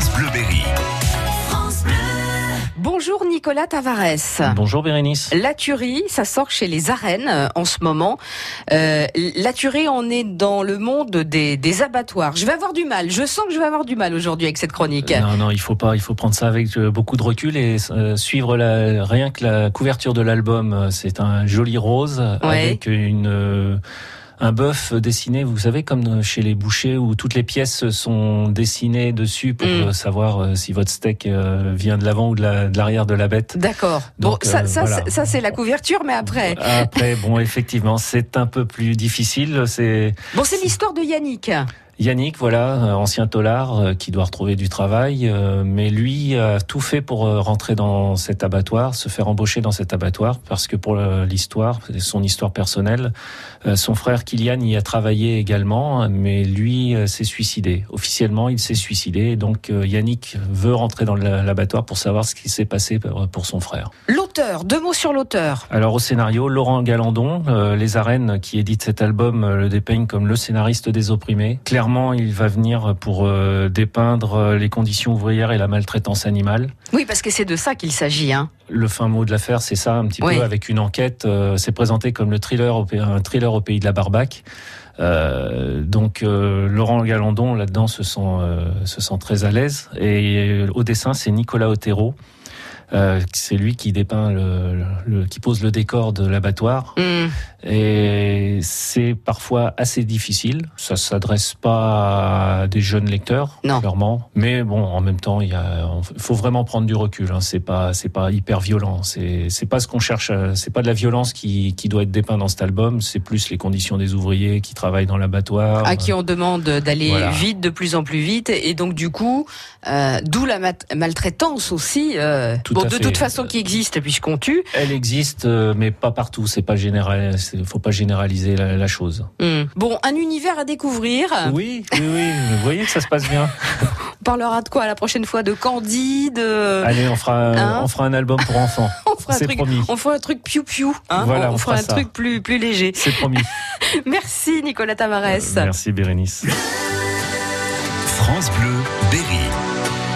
France Bleu Berry. Bonjour Nicolas Tavares. Bonjour Bérénice. La tuerie, ça sort chez les arènes euh, en ce moment. Euh, la tuerie, on est dans le monde des, des, abattoirs. Je vais avoir du mal. Je sens que je vais avoir du mal aujourd'hui avec cette chronique. Non, non, il faut pas. Il faut prendre ça avec euh, beaucoup de recul et euh, suivre la, rien que la couverture de l'album. C'est un joli rose Ouais. avec une un bœuf dessiné, vous savez, comme chez les bouchers où toutes les pièces sont dessinées dessus pour Mm. euh, savoir euh, si votre steak euh, vient de l'avant ou de la- de l'arrière de la bête. D'accord. Bon, Donc, ça, euh, ça, voilà. c'est- ça, c'est la couverture, mais après. Après, bon, effectivement, c'est un peu plus difficile. C'est Bon, c'est l'histoire de Yannick. Yannick, voilà, euh, ancien tolard euh, qui doit retrouver du travail, euh, mais lui a tout fait pour rentrer dans cet abattoir, se faire embaucher dans cet abattoir, parce que pour l'histoire, son histoire personnelle, son frère Kylian y a travaillé également, mais lui s'est suicidé. Officiellement, il s'est suicidé, donc Yannick veut rentrer dans la- l'abattoir pour savoir ce qui s'est passé pour son frère. L'auteur, deux mots sur l'auteur. Alors au scénario, Laurent Galandon, euh, Les Arènes, qui édite cet album, euh, le dépeigne comme le scénariste des opprimés. Clairement, il va venir pour euh, dépeindre les conditions ouvrières et la maltraitance animale. Oui, parce que c'est de ça qu'il s'agit. Hein. Le fin mot de l'affaire, c'est ça, un petit Oui. peu, avec une enquête. c'est présenté comme le thriller, au, un thriller au pays de la barbaque. Euh, donc euh, Laurent Galandon là-dedans se sent euh, se sent très à l'aise et au dessin c'est Nicolas Otero euh, c'est lui qui dépeint le, le- qui pose le décor de l'abattoir Hum. et c'est parfois assez difficile. Ça s'adresse pas à des jeunes lecteurs, Non. clairement. Mais bon, en même temps, il faut vraiment prendre du recul. Hein. C'est pas, c'est pas hyper violent. C'est, c'est pas ce qu'on cherche. à- C'est pas de la violence qui, qui doit être dépeint dans cet album. C'est plus les conditions des ouvriers qui travaillent dans l'abattoir. à qui on demande d'aller Voilà. vite, de plus en plus vite, et donc du coup, euh, d'où la maltraitance aussi. euh, Tout bon, de fait. toute façon, qui existe puisqu'on tue. Elle existe, euh, mais pas partout. C'est pas général. Faut pas généraliser la, la chose. Hum. Bon, un univers à découvrir. Oui, oui, oui. Vous voyez que ça se passe bien. On parlera de quoi la prochaine fois? De Candide. euh, Allez, on fera, Hein on fera un album pour enfants. on fera un C'est truc. promis. On fera un truc piou piou. Hein Voilà, on, on fera fera un ça. truc plus plus léger. C'est promis. Merci Nicolas Tavares. Merci Bérénice. France Bleu Berry.